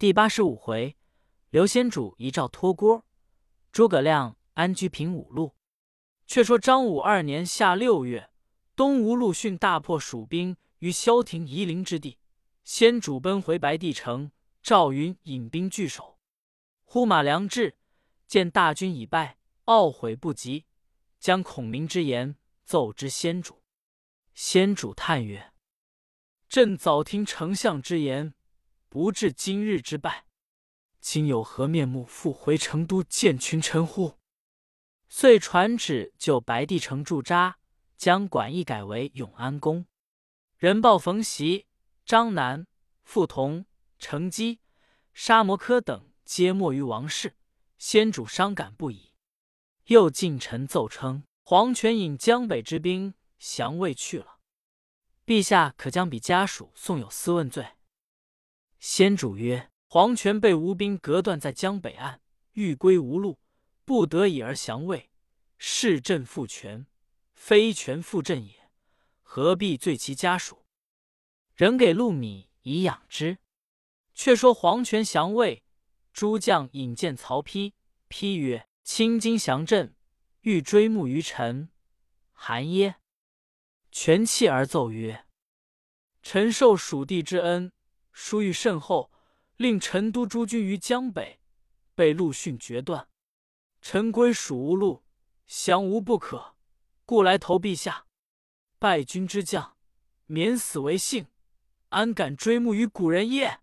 第八十五回，刘先主遗诏托锅，诸葛亮安居平五路。却说张武二年夏六月，东吴陆逊大破蜀兵于萧亭夷陵之地，先主奔回白帝城，赵云引兵拒守。呼马良至，见大军已败，懊悔不及，将孔明之言奏之先主。先主叹曰：“朕早听丞相之言。”不至今日之败，今有何面目复回成都见群臣乎？遂传旨就白帝城驻扎，将馆驿改为永安宫。人报冯袭、张南、傅同、程基、沙摩柯等皆没于王室，先主伤感不已。又近臣奏称，黄权引江北之兵降魏去了，陛下可将彼家属送有司问罪。先主曰：“黄权被吴兵隔断在江北岸，欲归无路，不得已而降魏，是朕复权，非权复朕也，何必罪其家属？仍给禄米以养之。”却说黄权降魏，诸将引荐曹丕，丕曰：“卿今降朕，欲追慕于臣，韩耶？”权泣而奏曰：“臣受蜀地之恩。”殊遇甚厚，令陈都诸军于江北，被陆逊决断。臣归蜀无路，降无不可，故来投陛下。败军之将，免死为幸，安敢追慕于古人耶？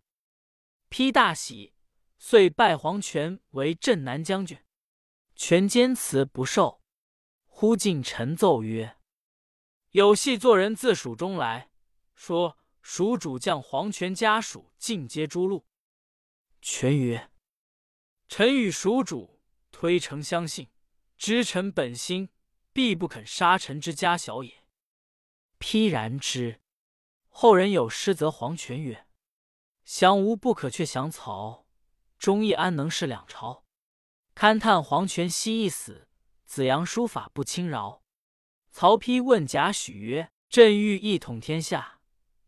丕大喜，遂拜黄权为镇南将军。权坚辞不受。忽进臣奏曰：“有戏作人自蜀中来说。”蜀主将黄权家属尽皆诛戮。权曰：“臣与蜀主推诚相信，知臣本心，必不肯杀臣之家小也。”丕然之。后人有诗则黄权曰：“降吴不可，却降曹。忠义安能是两朝？勘叹黄权惜一死，子阳书法不轻饶。”曹丕问贾诩曰：“朕欲一统天下。”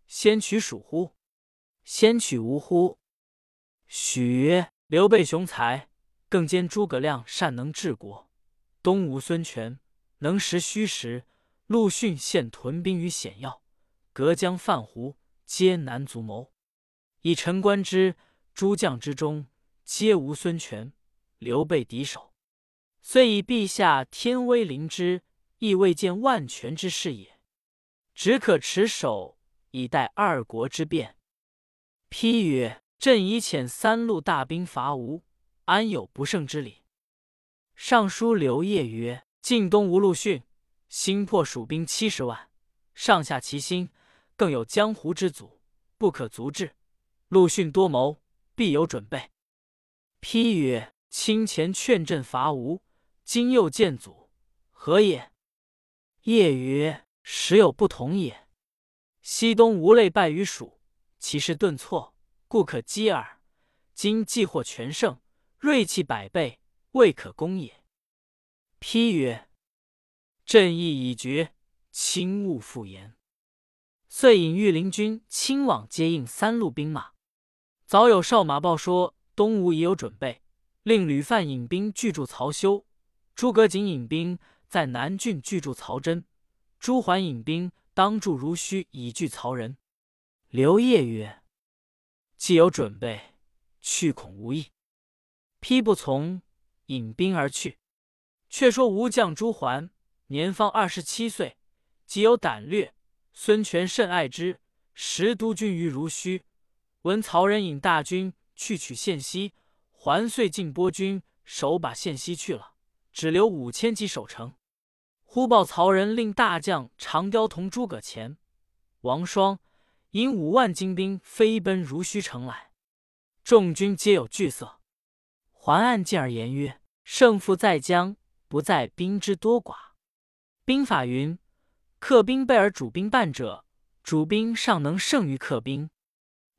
先取蜀乎？先取吴乎？许曰：“刘备雄才，更兼诸葛亮善能治国。东吴孙权能识虚实，陆逊现屯兵于险要，隔江泛湖，皆难足谋。以臣观之，诸将之中，皆无孙权、刘备敌手。虽以陛下天威临之，亦未见万全之势也。只可持守。”以待二国之变。批曰：“朕已遣三路大兵伐吴，安有不胜之理？”尚书刘烨曰：“晋东吴陆逊，兴破蜀兵七十万，上下齐心，更有江湖之阻，不可足制。陆逊多谋，必有准备。”批曰：“卿前劝朕伐吴，今又见阻，何也？”烨曰：“时有不同也。”西东无累败于蜀，其势顿挫，故可击耳。今既获全胜，锐气百倍，未可攻也。丕曰：“朕意已决，卿勿复言。”遂引御林军亲往接应三路兵马。早有哨马报说东吴已有准备，令吕范引兵拒驻曹休，诸葛瑾引兵在南郡拒驻曹真，朱桓引兵。当助如须以拒曹仁。刘烨曰：“既有准备，去恐无益。”丕不从，引兵而去。却说吴将朱桓年方二十七岁，极有胆略。孙权甚爱之，时督军于如须。闻曹仁引大军去取献西，桓遂进拨军，守把献西去了，只留五千骑守城。忽报曹仁令大将长雕同诸葛虔、王双引五万精兵飞奔如须城来，众军皆有惧色。桓暗进而言曰：“胜负在将，不在兵之多寡。兵法云：‘客兵倍而主兵半者，主兵尚能胜于客兵。’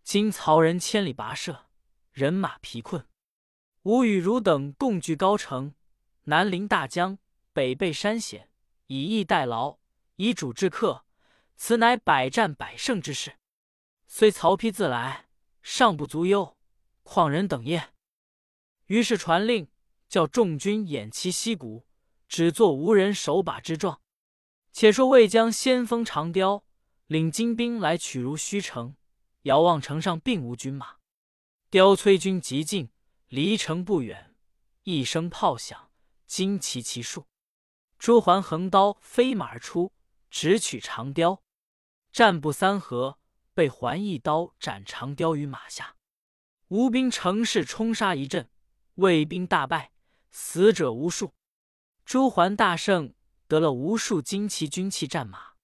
今曹仁千里跋涉，人马疲困，吾与汝等共据高城，南临大江，北背山险。”以逸待劳，以主制客，此乃百战百胜之势。虽曹丕自来，尚不足忧；况人等也。于是传令，叫众军偃旗息鼓，只作无人手把之状。且说魏将先锋长雕领精兵来取如须城，遥望城上并无军马。雕催军急进，离城不远，一声炮响，旌旗齐数。朱桓横刀飞马而出，直取长雕。战不三合，被桓一刀斩长雕于马下。吴兵乘势冲杀一阵，魏兵大败，死者无数。朱桓大胜。得了无数旌旗军器战马，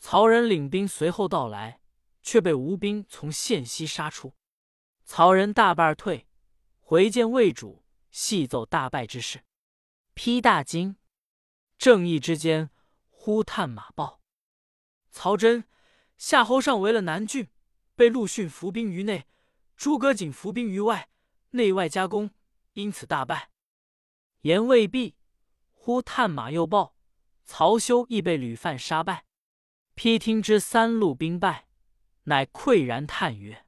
曹仁领兵随后到来，却被吴兵从县西杀出。曹仁大败而退，回见魏主，细奏大败之事，披大惊。正义之间，忽探马报：曹真、夏侯尚围了南郡，被陆逊伏兵于内，诸葛瑾伏兵于外，内外夹攻，因此大败。言未毕，忽探马又报。曹休亦被吕范杀败，披听之三路兵败，乃喟然叹曰：“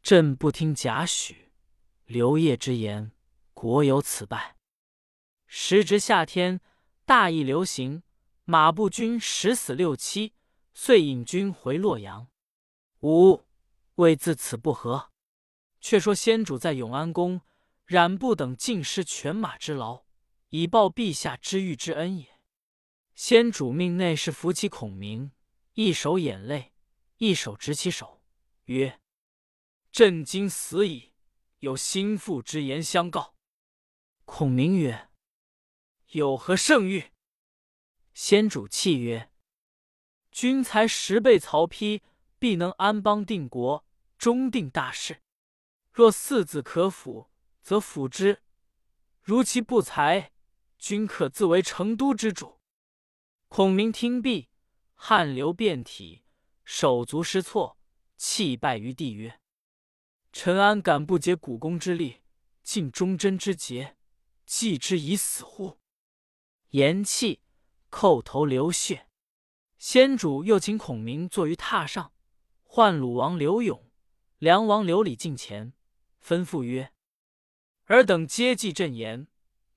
朕不听贾诩、刘烨之言，国有此败。”时值夏天，大义流行，马步军十死六七，遂引军回洛阳。吾未自此不和。却说先主在永安宫，冉不等尽失犬马之劳，以报陛下知遇之恩也。先主命内侍扶起孔明，一手眼泪，一手执其手，曰：“朕今死矣，有心腹之言相告。”孔明曰：“有何圣谕？”先主泣曰：“君才十倍曹丕，必能安邦定国，终定大事。若四子可辅，则辅之；如其不才，君可自为成都之主。”孔明听毕，汗流遍体，手足失措，泣拜于地曰：“臣安敢不竭股肱之力，尽忠贞之节，继之以死乎？”言讫，叩头流血。先主又请孔明坐于榻上，唤鲁王刘永、梁王刘礼近前，吩咐曰：“尔等皆记朕言，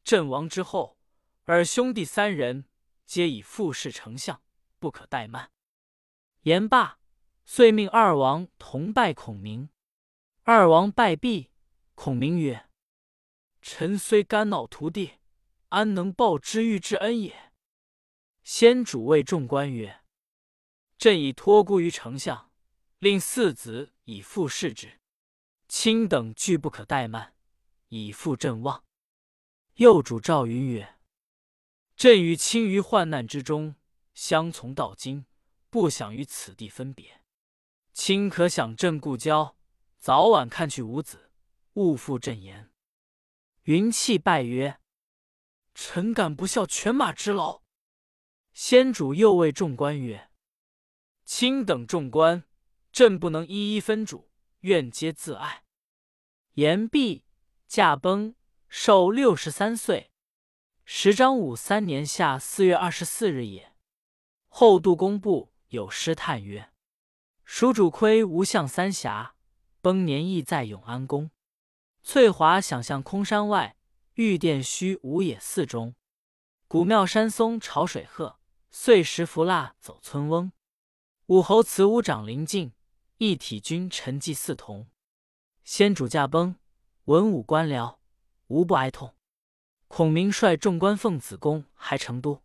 朕亡之后，尔兄弟三人。”皆以复侍丞相，不可怠慢。言罢，遂命二王同拜孔明。二王拜毕，孔明曰：“臣虽肝脑涂地，安能报知遇之恩也？”先主谓众官曰：“朕已托孤于丞相，令四子以父事之，卿等俱不可怠慢，以复朕望。”右主赵云曰。朕与卿于患难之中相从到今，不想与此地分别。卿可想朕故交，早晚看去无子，勿负朕言。云气拜曰：“臣敢不效犬马之劳。”先主又谓众官曰：“卿等众官，朕不能一一分主，愿皆自爱。”言毕，驾崩，寿六十三岁。时张武三年夏四月二十四日也。后杜工部有诗叹曰：“蜀主亏无相三峡，崩年亦在永安宫。翠华想象空山外，玉殿虚无野寺中。古庙山松潮水鹤，碎石浮蜡走村翁。武侯祠屋长临近，一体君臣祭祀同。先主驾崩，文武官僚无不哀痛。”孔明率众官奉子宫，还成都。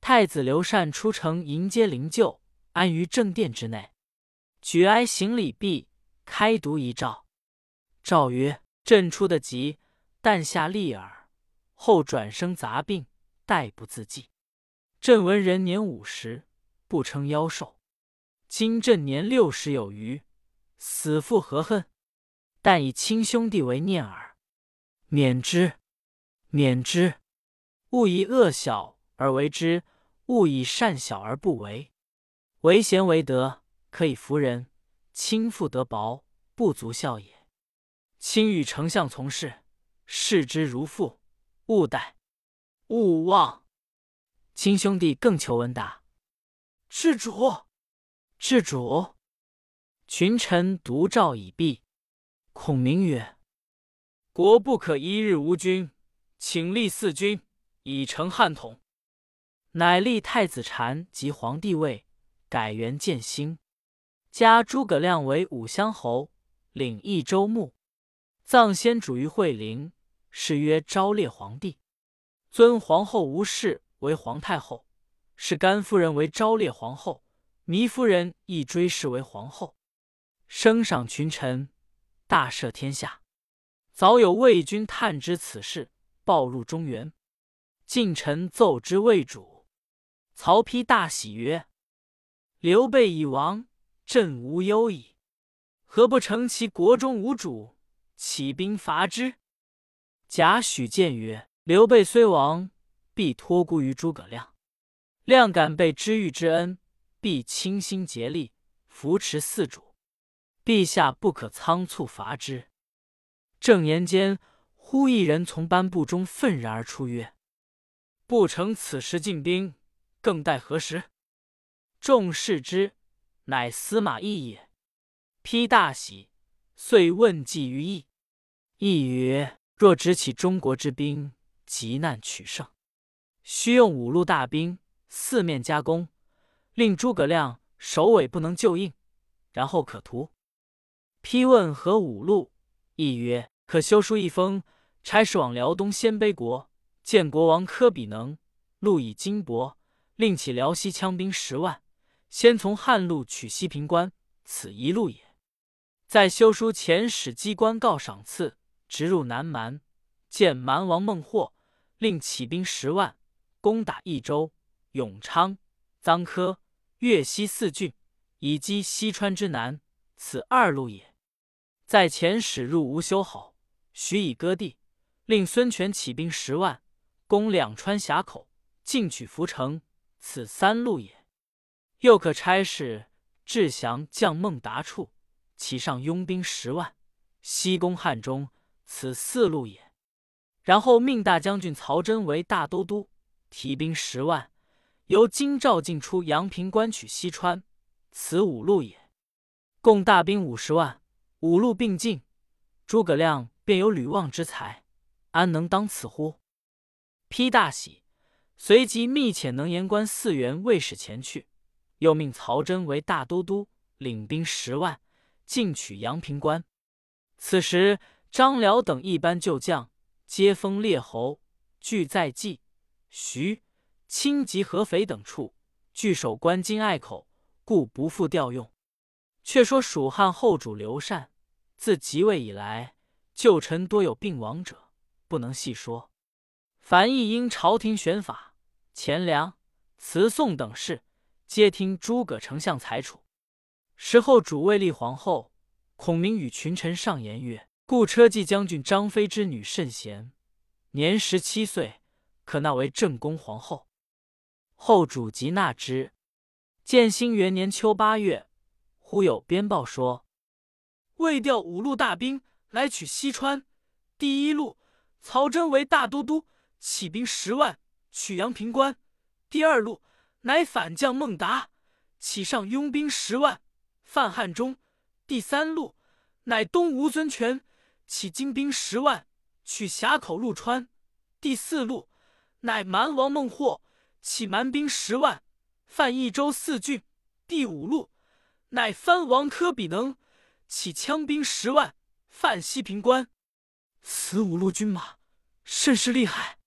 太子刘禅出城迎接灵柩，安于正殿之内。举哀行礼毕，开读遗诏。诏曰：“朕出得急，旦下利耳。后转生杂病，殆不自济。朕闻人年五十，不称夭寿。今朕年六十有余，死复何恨？但以亲兄弟为念耳。免之。”免之，勿以恶小而为之，勿以善小而不为。为贤为德，可以服人；亲父德薄，不足孝也。卿与丞相从事，视之如父，勿怠，勿忘。亲兄弟更求闻达。至主，至主。群臣独照已毕。孔明曰：“国不可一日无君，请立四君，以成汉统。”乃立太子禅即皇帝位，改元建兴，加诸葛亮为武乡侯，领益州牧，葬先主于惠陵，是曰昭烈皇帝。尊皇后吴氏为皇太后，是甘夫人为昭烈皇后，糜夫人亦追谥为皇后。升赏群臣，大赦天下。早有魏军探知此事，报入中原。晋臣奏之魏主，曹丕大喜曰：“刘备已亡，朕无忧矣。何不乘其国中无主，起兵伐之？”贾诩谏曰：“刘备虽亡，必托孤于诸葛亮。亮感备知遇之恩，必倾心竭力扶持四主。”陛下不可仓促伐之。正言间，忽一人从班部中愤然而出，曰：“不成此时进兵，更待何时？”众视之，乃司马懿也。丕大喜，遂问计于懿。懿曰：“若执起中国之兵，急难取胜，须用五路大兵，四面夹攻，令诸葛亮首尾不能救应，然后可图。”批问何五路？亦曰：可修书一封，差使往辽东鲜卑国，见国王科比能，路以金帛，令起辽西羌兵十万，先从汉路取西平关，此一路也。在修书遣使机关告赏赐，直入南蛮，见蛮王孟获，令起兵十万，攻打益州、永昌、臧科、越西四郡，以击西川之南，此二路也。在前使入吴修好，许以割地，令孙权起兵十万，攻两川峡口，进取涪城，此三路也。又可差使志祥将孟达处，其上拥兵十万，西攻汉中，此四路也。然后命大将军曹真为大都督，提兵十万，由京兆进出阳平关取西川，此五路也。共大兵五十万。五路并进，诸葛亮便有吕望之才，安能当此乎？丕大喜，随即密遣能言官四员卫使前去，又命曹真为大都督，领兵十万，进取阳平关。此时张辽等一班旧将，皆封列侯，俱在冀、徐、青及合肥等处，据守关津隘口，故不复调用。却说蜀汉后主刘禅。自即位以来，旧臣多有病亡者，不能细说。凡亦因朝廷选法、钱粮、辞送等事，皆听诸葛丞相裁处。时后主位立皇后，孔明与群臣上言曰：“故车骑将军张飞之女甚贤，年十七岁，可纳为正宫皇后。”后主即纳之。建兴元年秋八月，忽有边报说。魏调五路大兵来取西川。第一路，曹真为大都督，起兵十万，取阳平关。第二路，乃反将孟达，起上拥兵十万，犯汉中。第三路，乃东吴孙权，起精兵十万，取峡口陆川。第四路，乃蛮王孟获，起蛮兵十万，犯益州四郡。第五路，乃藩王柯比能。起枪兵十万，犯西平关。此五路军马甚是厉害。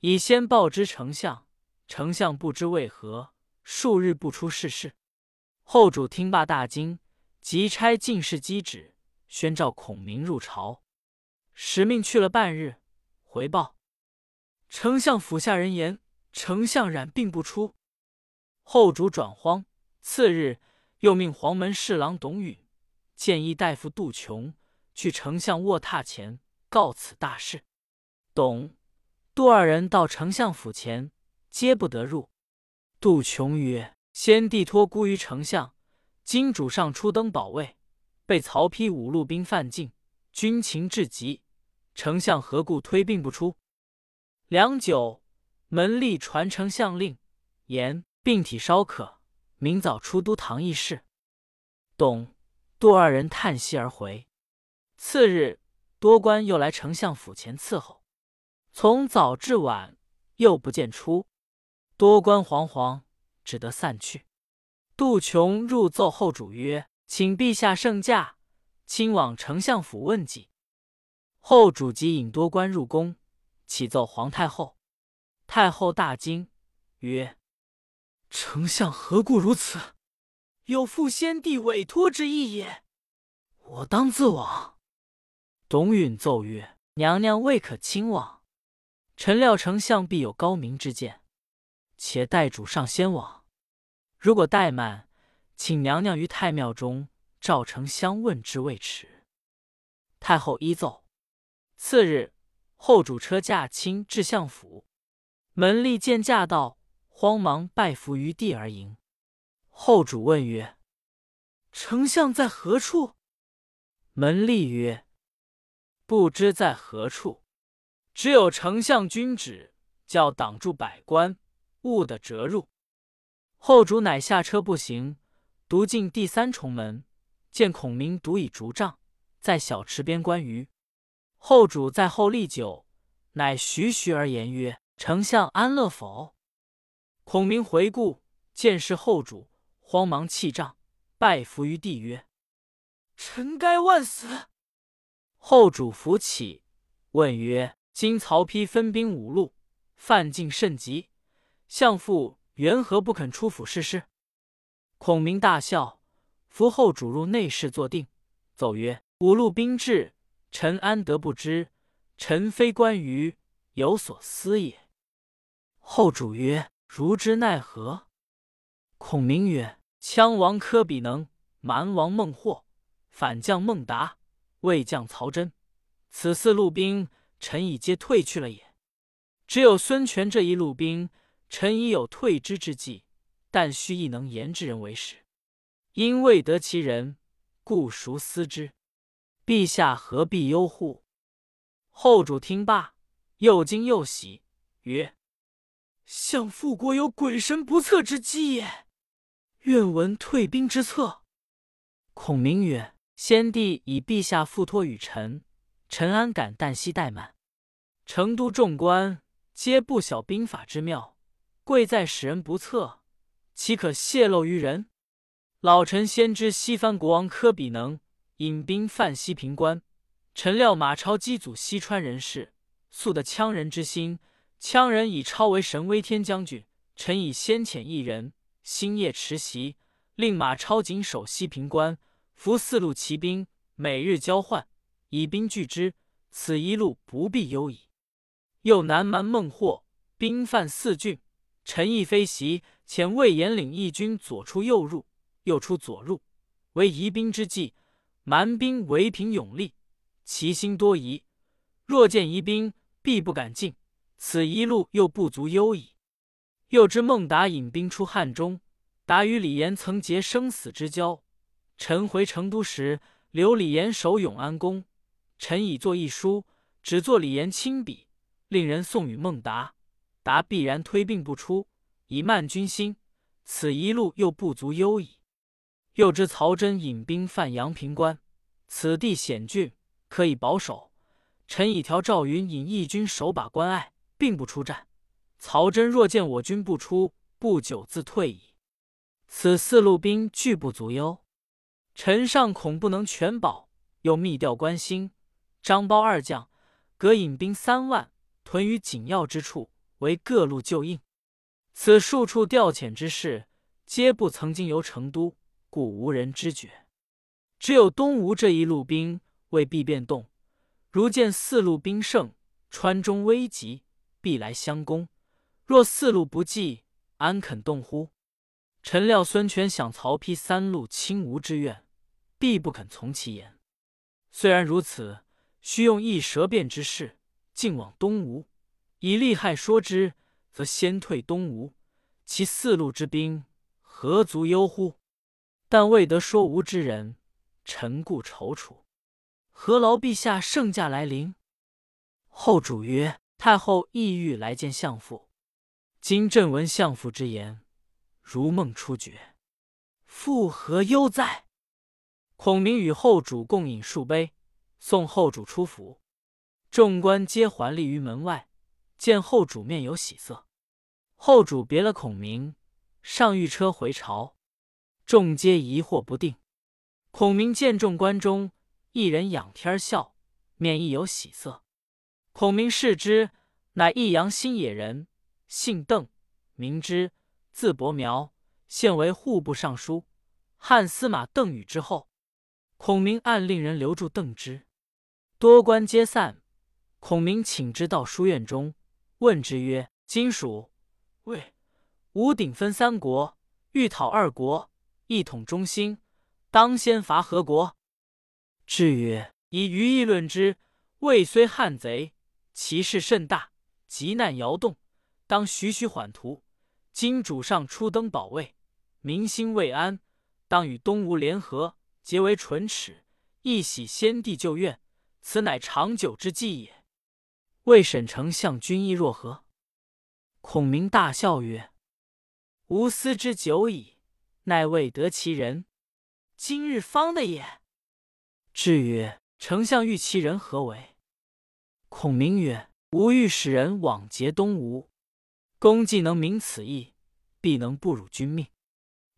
以先报之丞相，丞相不知为何数日不出世事。后主听罢大惊，即差进士击旨，宣召孔明入朝。使命去了半日，回报丞相府下人言，丞相染病不出。后主转慌，次日又命黄门侍郎董允。建议大夫杜琼去丞相卧榻前告此大事。董、杜二人到丞相府前，皆不得入。杜琼曰：“先帝托孤于丞相，今主上初登宝位，被曹丕五路兵犯境，军情至急，丞相何故推病不出？”良久，门吏传丞相令，言病体稍可，明早出都堂议事。董。杜二人叹息而回。次日，多官又来丞相府前伺候，从早至晚又不见出，多官惶惶，只得散去。杜琼入奏后主曰：“请陛下圣驾，亲往丞相府问计。”后主即引多官入宫，启奏皇太后。太后大惊，曰：“丞相何故如此？有负先帝委托之意也。我当自往。”董允奏曰：“娘娘未可亲往。臣料丞相必有高明之见，且待主上先往。如果怠慢，请娘娘于太庙中召丞相问之未迟。”太后依奏。次日，后主车驾亲至相府，门吏见驾到，慌忙拜伏于地而迎。后主问曰：“丞相在何处？”门吏曰：“不知在何处，只有丞相君旨，叫挡住百官，勿得折入。”后主乃下车步行，独进第三重门，见孔明独倚竹杖在小池边观鱼。后主在后立久，乃徐徐而言曰：“丞相安乐否？”孔明回顾，见是后主，慌忙弃杖，拜伏于地曰：“臣该万死。”后主扶起，问曰：“今曹丕分兵五路，犯境甚急，相父缘何不肯出府试试？”孔明大笑，扶后主入内室坐定，奏曰：“五路兵至。”臣安得不知？臣非关羽，有所思也。后主曰：“如之奈何？”孔明曰：“羌王轲比能，蛮王孟获，反将孟达，魏将曹真，此四路兵，臣已皆退去了也。只有孙权这一路兵，臣已有退之之计，但须一能言之人为使。因未得其人，故孰思之？”陛下何必忧乎？后主听罢，又惊又喜，曰：“相父果有鬼神不测之机也。愿闻退兵之策。”孔明曰：“先帝以陛下付托与臣，臣安敢旦夕怠慢？成都众官皆不晓兵法之妙，贵在使人不测，岂可泄露于人？老臣先知西番国王科比能。”引兵犯西平关，臣料马超机阻西川人士，素得羌人之心。羌人以超为神威天将军，臣以先遣一人，星夜持袭，令马超紧守西平关，伏四路骑兵，每日交换，以兵拒之，此一路不必忧矣。又南蛮孟获，兵犯四郡，臣亦飞袭，遣魏延领义军左出右入，右出左入，为疑兵之计。蛮兵围平勇力，其心多疑。若见疑兵，必不敢进。此一路又不足忧矣。又知孟达引兵出汉中，达与李严曾结生死之交。臣回成都时，留李严守永安宫。臣已作一书，只作李严亲笔，令人送与孟达。达必然推病不出，以慢军心。此一路又不足忧矣。又知曹真引兵犯阳平关，此地险峻，可以保守。臣已调赵云引义军守把关隘，并不出战。曹真若见我军不出，不久自退矣。此四路兵俱不足忧，臣上恐不能全保。又密调关兴、张苞二将，各引兵三万，屯于紧要之处，为各路救应。此数处调遣之事，皆不曾经由成都。故无人知觉，只有东吴这一路兵未必变动。如见四路兵胜，川中危急，必来相攻。若四路不济，安肯动乎？臣料孙权想曹丕三路侵吴之愿，必不肯从其言。虽然如此，须用一舌辩之势，进往东吴，以利害说之，则先退东吴，其四路之兵何足忧乎？但未得说无之人，臣故踌躇。何劳陛下圣驾来临？后主曰：“太后意欲来见相父，今朕闻相父之言，如梦初觉。父何忧哉？”孔明与后主共饮数杯，送后主出府，众官皆环立于门外，见后主面有喜色。后主别了孔明，上御车回朝，众皆疑惑不定。孔明见众官中一人仰天笑，面亦有喜色。孔明视之，乃益阳新野人，姓邓，名之，字伯苗，现为户部尚书、汉司马邓禹之后。孔明暗令人留住邓之，多官皆散。孔明请之到书院中，问之曰：“今蜀。”魏、吴鼎分三国，欲讨二国，一统中兴，当先伐何国？至曰：以愚意论之，魏虽汉贼，其势甚大，急难摇动，当徐徐缓图。今主上初登宝位，民心未安，当与东吴联合，结为唇齿，一洗先帝旧怨，此乃长久之计也。魏沈丞相君意若何？孔明大笑曰：“吾思之久矣，奈未得其人，今日方得也。”至曰：“丞相欲其人何为？”孔明曰：“吾欲使人往劫东吴，公既能明此意，必能不辱君命。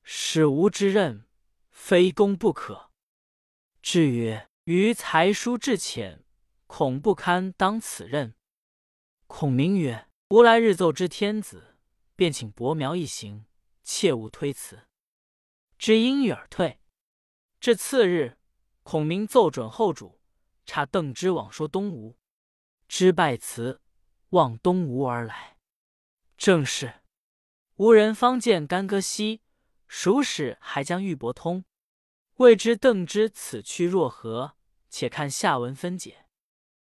使吾之任，非公不可。”至曰：“余才疏志浅，恐不堪当此任。”孔明曰。吾来日奏知天子，便请伯苗一行，切勿推辞。知因欲而退。至次日，孔明奏准后主，差邓芝往说东吴。知拜辞，望东吴而来。正是：吴人方见干戈兮，蜀使还将玉帛通。未知邓芝此去若何？且看下文分解。